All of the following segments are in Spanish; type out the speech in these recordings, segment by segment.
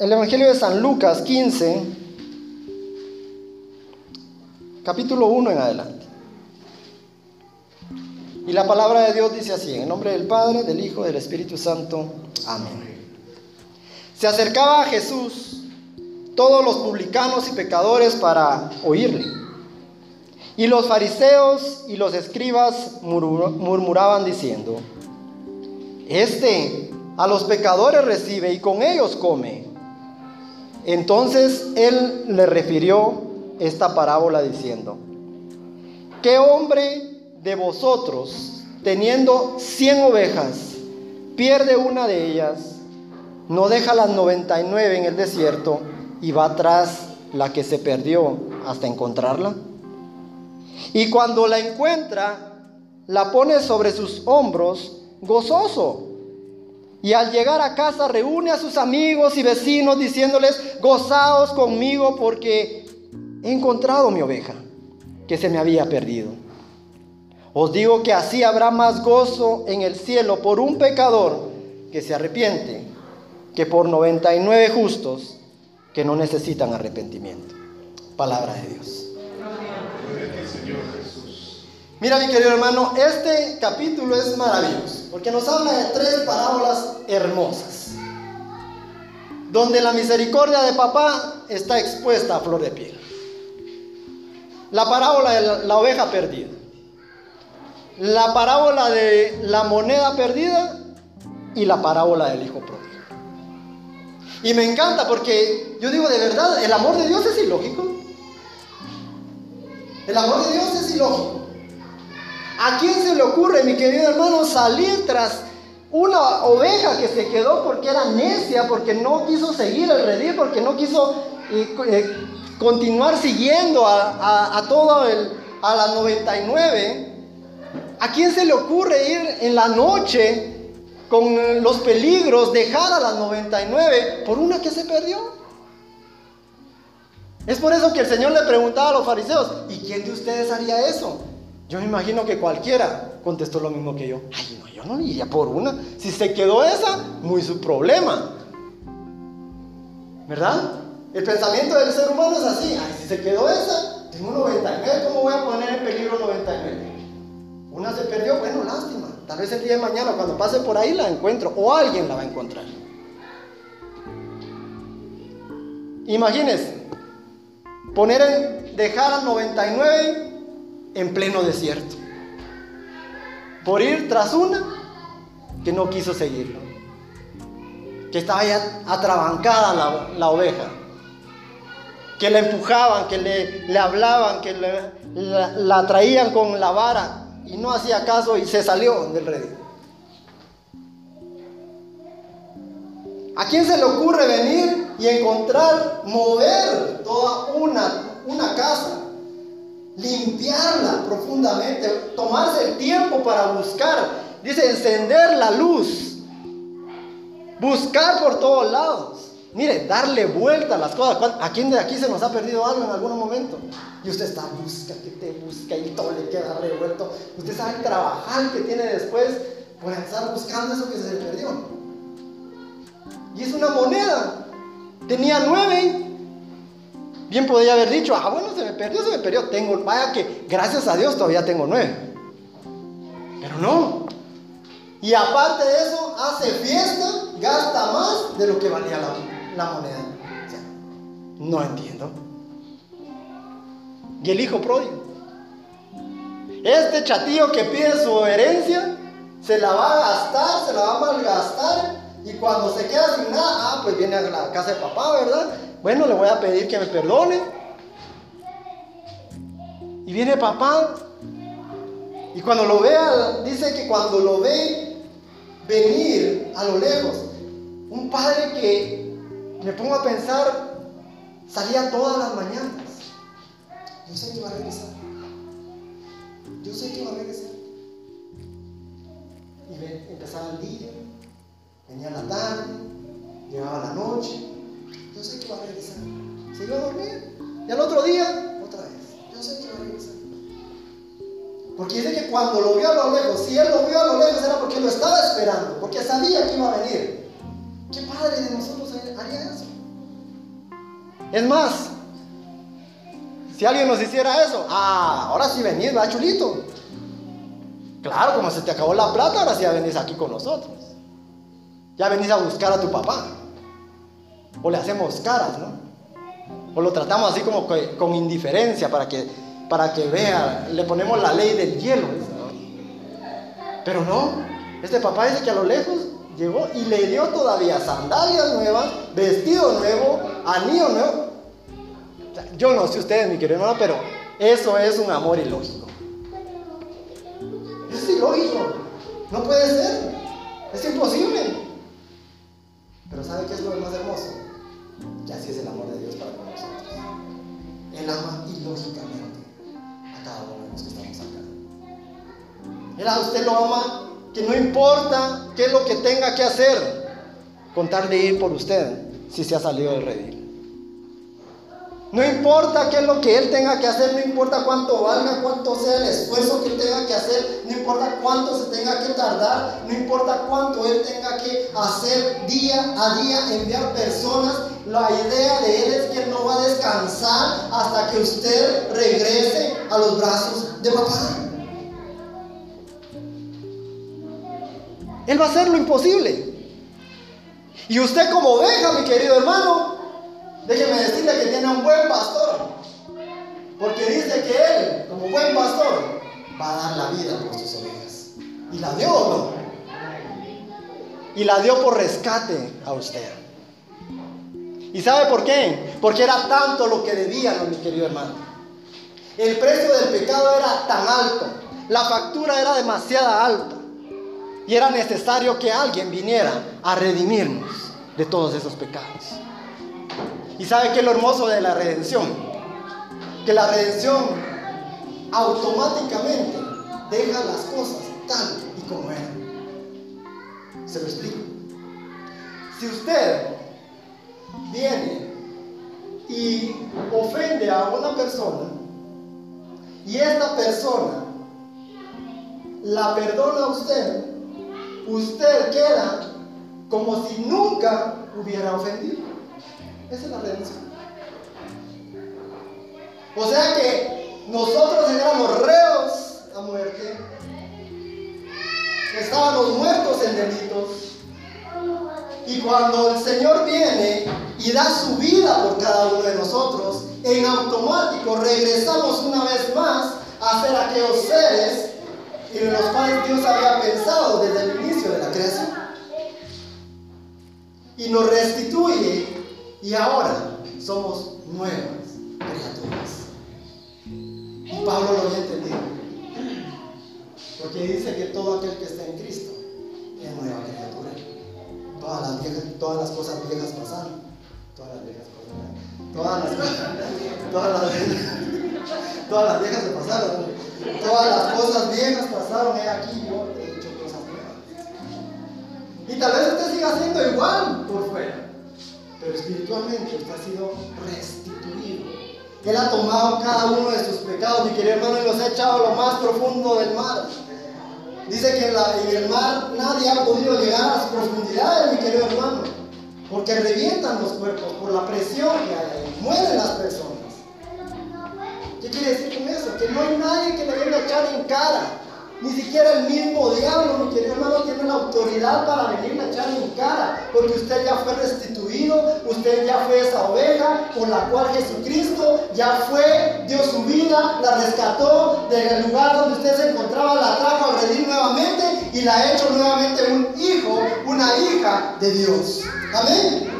el Evangelio de San Lucas 15, capítulo 1 en adelante. Y la palabra de Dios dice así, en nombre del Padre, del Hijo, del Espíritu Santo. Amén. Se acercaba a Jesús todos los publicanos y pecadores para oírle. Y los fariseos y los escribas murmuraban diciendo, Este a los pecadores recibe y con ellos come. Entonces él le refirió esta parábola diciendo, ¿qué hombre de vosotros, teniendo cien ovejas, pierde una de ellas, no deja las 99 en el desierto y va tras la que se perdió hasta encontrarla? Y cuando la encuentra, la pone sobre sus hombros gozoso. Y al llegar a casa reúne a sus amigos y vecinos diciéndoles, gozaos conmigo porque he encontrado mi oveja que se me había perdido. Os digo que así habrá más gozo en el cielo por un pecador que se arrepiente que por 99 justos que no necesitan arrepentimiento. Palabra de Dios. Mira mi querido hermano, este capítulo es maravilloso porque nos habla de tres parábolas hermosas, donde la misericordia de papá está expuesta a flor de piel. La parábola de la oveja perdida, la parábola de la moneda perdida y la parábola del hijo pródigo. Y me encanta porque yo digo de verdad, el amor de Dios es ilógico. El amor de Dios es ilógico. ¿A quién se le ocurre, mi querido hermano, salir tras una oveja que se quedó porque era necia, porque no quiso seguir el redil, porque no quiso eh, eh, continuar siguiendo a, a todo el, a las 99? ¿A quién se le ocurre ir en la noche con los peligros, dejar a las 99 por una que se perdió. Es por eso que el Señor le preguntaba a los fariseos, ¿y quién de ustedes haría eso? Yo me imagino que cualquiera contestó lo mismo que yo. Ay, no, yo no iría por una. Si se quedó esa, muy su problema. ¿Verdad? El pensamiento del ser humano es así. Ay, si se quedó esa, tengo 99, ¿cómo voy a poner en peligro 99? Una se perdió, bueno, lástima. Tal vez el día de mañana cuando pase por ahí la encuentro o alguien la va a encontrar. Imagínense, poner en, dejar a 99 en pleno desierto. Por ir tras una que no quiso seguirlo. Que estaba ya atrabancada la, la oveja. Que la empujaban, que le, le hablaban, que la, la traían con la vara y no hacía caso y se salió del redil. ¿A quién se le ocurre venir y encontrar, mover toda una, una casa, limpiarla profundamente, tomarse el tiempo para buscar, dice, encender la luz, buscar por todos lados? Mire, darle vuelta a las cosas. ¿A quién de aquí se nos ha perdido algo en algún momento? Y usted está, busca, que te busca y todo le queda revuelto. Usted sabe el trabajar que tiene después por estar buscando eso que se le perdió. Y es una moneda. Tenía nueve. Bien podría haber dicho, ah, bueno, se me perdió, se me perdió. Tengo, vaya que gracias a Dios todavía tengo nueve. Pero no. Y aparte de eso, hace fiesta, gasta más de lo que valía la la moneda. no entiendo. Y el hijo pródigo. Este chatillo que pide su herencia, se la va a gastar, se la va a malgastar. Y cuando se queda sin nada, ah, pues viene a la casa de papá, ¿verdad? Bueno, le voy a pedir que me perdone. Y viene papá. Y cuando lo vea, dice que cuando lo ve venir a lo lejos, un padre que me pongo a pensar, salía todas las mañanas. Yo sé que iba a regresar. Yo sé que iba a regresar. Y empezaba el día, venía la tarde, llegaba la noche. Yo sé que iba a regresar. Se iba a dormir. Y al otro día, otra vez. Yo sé que iba a regresar. Porque dice que cuando lo vio a lo lejos, si él lo vio a lo lejos era porque lo estaba esperando, porque sabía que iba a venir. ¿Qué padre de nosotros haría eso? Es más, si alguien nos hiciera eso, ah, ahora sí venís, va chulito. Claro, como se te acabó la plata, ahora sí venís aquí con nosotros. Ya venís a buscar a tu papá. O le hacemos caras, ¿no? O lo tratamos así como con indiferencia para que, para que vea. Le ponemos la ley del hielo. Pero no, este papá dice que a lo lejos llegó y le dio todavía sandalias nuevas, vestido nuevo, anillo nuevo. Yo no sé ustedes, mi querido hermano, pero eso es un amor ilógico. Es ilógico. No puede ser. Es imposible. Pero ¿sabe qué es lo más hermoso? Que así es el amor de Dios para con nosotros. Él ama ilógicamente a cada uno de los que estamos acá. Él a usted lo ama que no importa qué es lo que tenga que hacer, contar de ir por usted si se ha salido del redil. No importa qué es lo que él tenga que hacer, no importa cuánto valga, cuánto sea el esfuerzo que tenga que hacer, no importa cuánto se tenga que tardar, no importa cuánto él tenga que hacer día a día, enviar personas. La idea de él es que él no va a descansar hasta que usted regrese a los brazos de papá. Él va a hacer lo imposible. Y usted como oveja, mi querido hermano, Déjeme decirle que tiene un buen pastor. Porque dice que él, como buen pastor, va a dar la vida por sus ovejas. ¿Y la dio no? Y la dio por rescate a usted. ¿Y sabe por qué? Porque era tanto lo que debían, mi querido hermano. El precio del pecado era tan alto. La factura era demasiado alta. Y era necesario que alguien viniera a redimirnos de todos esos pecados. ¿Y sabe qué es lo hermoso de la redención? Que la redención automáticamente deja las cosas tal y como eran. Se lo explico. Si usted viene y ofende a una persona y esta persona la perdona a usted, usted queda como si nunca hubiera ofendido. Esa es la redención. O sea que nosotros éramos reos a muerte. Estábamos muertos en delitos. Y cuando el Señor viene y da su vida por cada uno de nosotros, en automático regresamos una vez más a ser aquellos seres en los cuales Dios había pensado desde el inicio de la creación. Y nos restituye y ahora somos nuevas criaturas. Y Pablo lo había entendido. Porque dice que todo aquel que está en Cristo es nueva criatura. Todas las, viejas, todas las cosas viejas pasaron. Todas las viejas pasaron. Todas las. Todas las, todas las viejas se pasaron. Todas las cosas viejas pasaron. He aquí yo he hecho cosas nuevas. Y tal vez usted siga siendo igual por fuera pero espiritualmente usted ha sido restituido. Él ha tomado cada uno de sus pecados, mi querido hermano, y los ha echado a lo más profundo del mar. Dice que en, el mar nadie ha podido llegar a las profundidades, mi querido hermano, porque revientan los cuerpos por la presión que hay, mueren las personas. ¿Qué quiere decir con eso? Que no hay nadie que le venga a echar en cara ni siquiera el mismo diablo, mi querido hermano, tiene la autoridad para venirle a echar en cara, porque usted ya fue restituido, usted ya fue esa oveja con la cual Jesucristo ya fue, dio su vida, la rescató del lugar donde usted se encontraba, la trajo a redil nuevamente y la ha hecho nuevamente un hijo, una hija de Dios. Amén.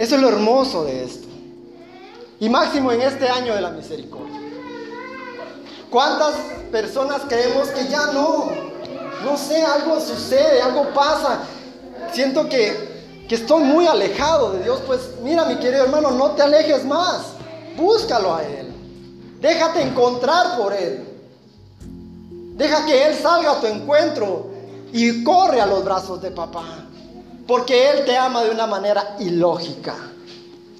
Eso es lo hermoso de esto. Y máximo en este año de la misericordia. ¿Cuántas personas creemos que ya no? No sé, algo sucede, algo pasa. Siento que, que estoy muy alejado de Dios. Pues mira, mi querido hermano, no te alejes más. Búscalo a Él. Déjate encontrar por Él. Deja que Él salga a tu encuentro y corre a los brazos de papá. Porque Él te ama de una manera ilógica.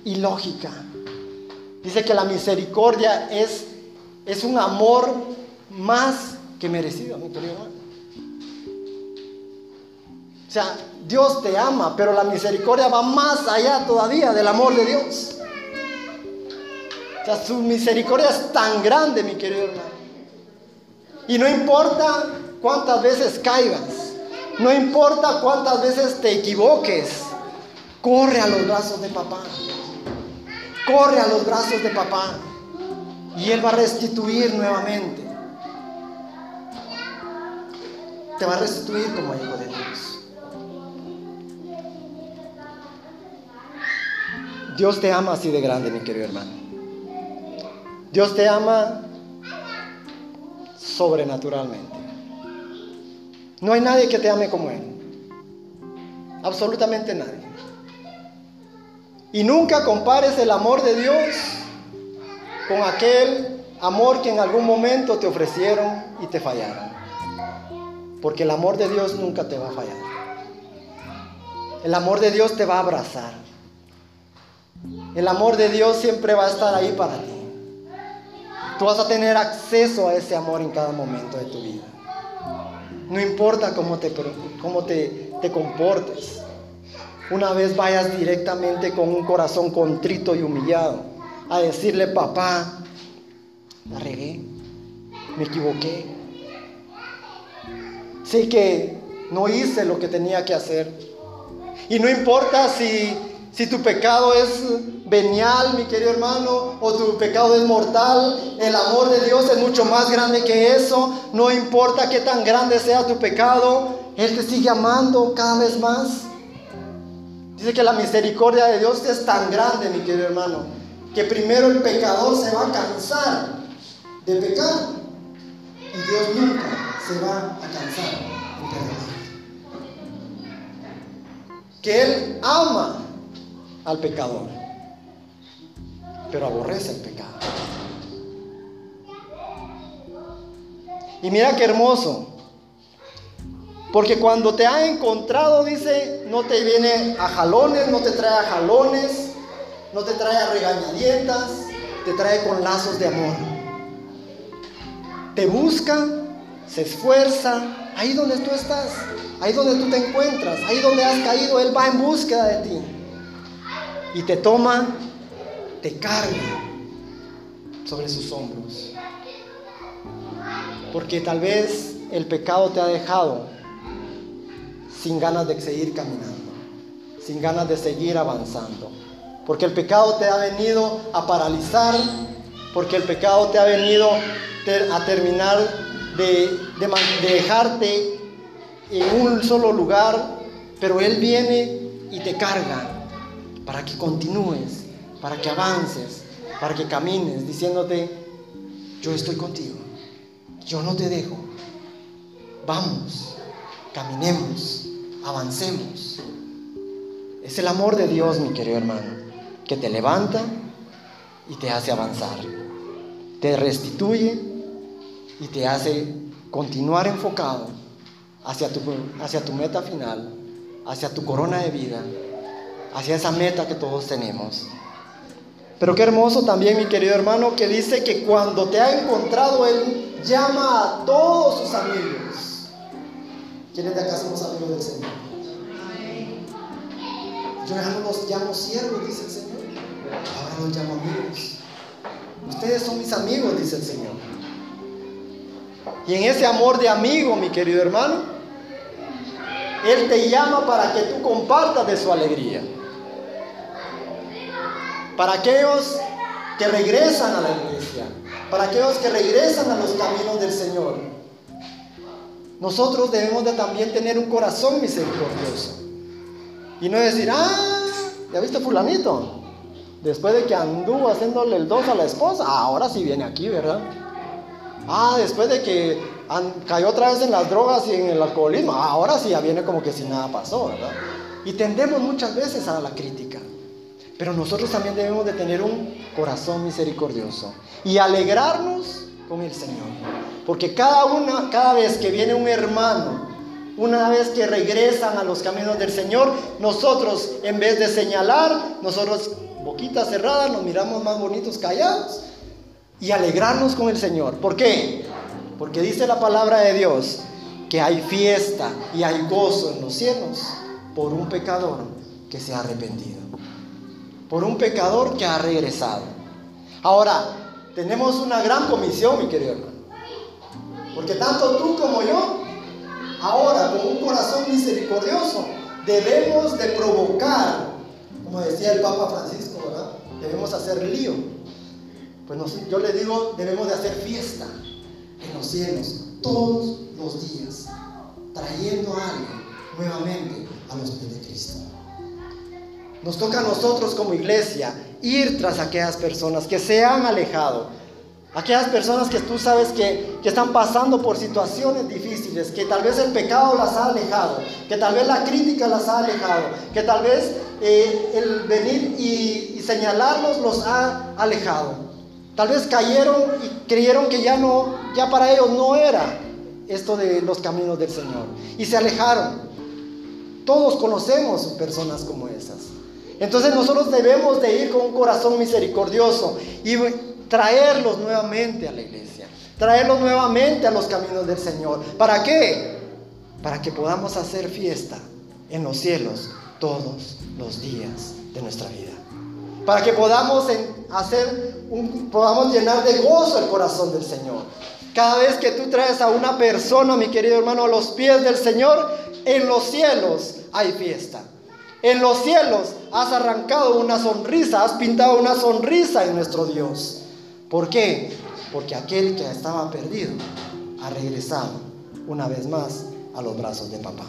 Ilógica. Dice que la misericordia es es un amor más que merecido, mi querido hermano. O sea, Dios te ama, pero la misericordia va más allá todavía del amor de Dios. O sea, su misericordia es tan grande, mi querido hermano. Y no importa cuántas veces caigas, no importa cuántas veces te equivoques, corre a los brazos de papá. Corre a los brazos de papá. Y Él va a restituir nuevamente. Te va a restituir como hijo de Dios. Dios te ama así de grande, mi querido hermano. Dios te ama sobrenaturalmente. No hay nadie que te ame como Él. Absolutamente nadie. Y nunca compares el amor de Dios con aquel amor que en algún momento te ofrecieron y te fallaron. Porque el amor de Dios nunca te va a fallar. El amor de Dios te va a abrazar. El amor de Dios siempre va a estar ahí para ti. Tú vas a tener acceso a ese amor en cada momento de tu vida. No importa cómo te, cómo te, te comportes. Una vez vayas directamente con un corazón contrito y humillado a decirle, papá, la regué, me equivoqué. Sé que no hice lo que tenía que hacer. Y no importa si si tu pecado es venial, mi querido hermano, o tu pecado es mortal, el amor de Dios es mucho más grande que eso. No importa qué tan grande sea tu pecado, Él te sigue amando cada vez más. Dice que la misericordia de Dios es tan grande, mi querido hermano, que primero el pecador se va a cansar de pecar y Dios nunca se va a cansar de perdonar. Que Él ama al pecador, pero aborrece el pecado. Y mira qué hermoso, porque cuando te ha encontrado, dice, no te viene a jalones, no te trae a jalones, no te trae a regañadientas, te trae con lazos de amor. Te busca, se esfuerza, ahí donde tú estás, ahí donde tú te encuentras, ahí donde has caído, Él va en búsqueda de ti y te toma, te carga sobre sus hombros. Porque tal vez el pecado te ha dejado sin ganas de seguir caminando, sin ganas de seguir avanzando. Porque el pecado te ha venido a paralizar, porque el pecado te ha venido a terminar de, de dejarte en un solo lugar, pero Él viene y te carga para que continúes, para que avances, para que camines, diciéndote, yo estoy contigo, yo no te dejo, vamos, caminemos, avancemos. Es el amor de Dios, mi querido hermano, que te levanta y te hace avanzar, te restituye y te hace continuar enfocado hacia tu, hacia tu meta final, hacia tu corona de vida hacia esa meta que todos tenemos. Pero qué hermoso también, mi querido hermano, que dice que cuando te ha encontrado, Él llama a todos sus amigos. ¿Quiénes de acá somos amigos del Señor? Yo no los llamo siervos, dice el Señor. Ahora los llamo amigos. Ustedes son mis amigos, dice el Señor. Y en ese amor de amigo, mi querido hermano, Él te llama para que tú compartas de su alegría para aquellos que regresan a la iglesia, para aquellos que regresan a los caminos del Señor. Nosotros debemos de también tener un corazón misericordioso y no decir, ah, ya viste fulanito, después de que anduvo haciéndole el dos a la esposa, ahora sí viene aquí, ¿verdad? Ah, después de que cayó otra vez en las drogas y en el alcoholismo, ahora sí viene como que si nada pasó, ¿verdad? Y tendemos muchas veces a la crítica. Pero nosotros también debemos de tener un corazón misericordioso y alegrarnos con el Señor. Porque cada, una, cada vez que viene un hermano, una vez que regresan a los caminos del Señor, nosotros en vez de señalar, nosotros boquita cerrada, nos miramos más bonitos callados y alegrarnos con el Señor. ¿Por qué? Porque dice la palabra de Dios que hay fiesta y hay gozo en los cielos por un pecador que se ha arrepentido, por un pecador que ha regresado. Ahora, tenemos una gran comisión, mi querido hermano, porque tanto tú como yo, ahora con un corazón misericordioso, debemos de provocar, como decía el Papa Francisco. Debemos hacer lío. Pues yo le digo, debemos de hacer fiesta en los cielos todos los días, trayendo algo nuevamente a los pies de Cristo. Nos toca a nosotros como iglesia ir tras aquellas personas que se han alejado, aquellas personas que tú sabes que, que, están pasando por situaciones difíciles, que tal vez el pecado las ha alejado, que tal vez la crítica las ha alejado, que tal vez eh, el venir y, y señalarlos los ha alejado. Tal vez cayeron y creyeron que ya no, ya para ellos no era esto de los caminos del Señor y se alejaron. Todos conocemos personas como esas. Entonces nosotros debemos de ir con un corazón misericordioso y traerlos nuevamente a la iglesia, traerlos nuevamente a los caminos del Señor. ¿Para qué? Para que podamos hacer fiesta en los cielos todos los días de nuestra vida. Para que podamos hacer un, podamos llenar de gozo el corazón del Señor. Cada vez que tú traes a una persona, mi querido hermano, a los pies del Señor, en los cielos hay fiesta. En los cielos has arrancado una sonrisa, has pintado una sonrisa en nuestro Dios. ¿Por qué? Porque aquel que estaba perdido ha regresado una vez más a los brazos de papá.